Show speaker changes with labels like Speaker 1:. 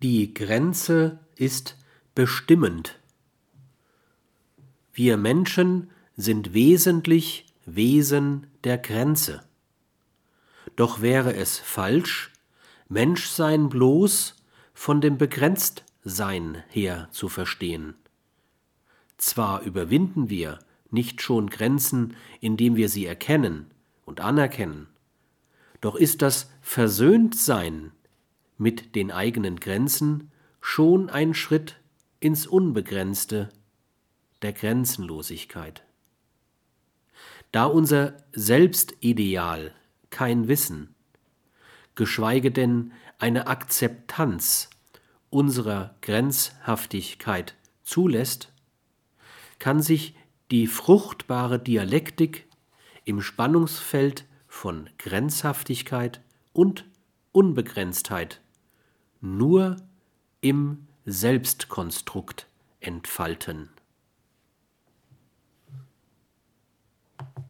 Speaker 1: Die Grenze ist bestimmend. Wir Menschen sind wesentlich Wesen der Grenze. Doch wäre es falsch, Menschsein bloß von dem Begrenztsein her zu verstehen. Zwar überwinden wir nicht schon Grenzen, indem wir sie erkennen und anerkennen, doch ist das Versöhntsein mit den eigenen Grenzen schon ein Schritt ins Unbegrenzte der Grenzenlosigkeit. Da unser Selbstideal kein Wissen, geschweige denn eine Akzeptanz unserer Grenzhaftigkeit zulässt, kann sich die fruchtbare Dialektik im Spannungsfeld von Grenzhaftigkeit und Unbegrenztheit nur im Selbstkonstrukt entfalten.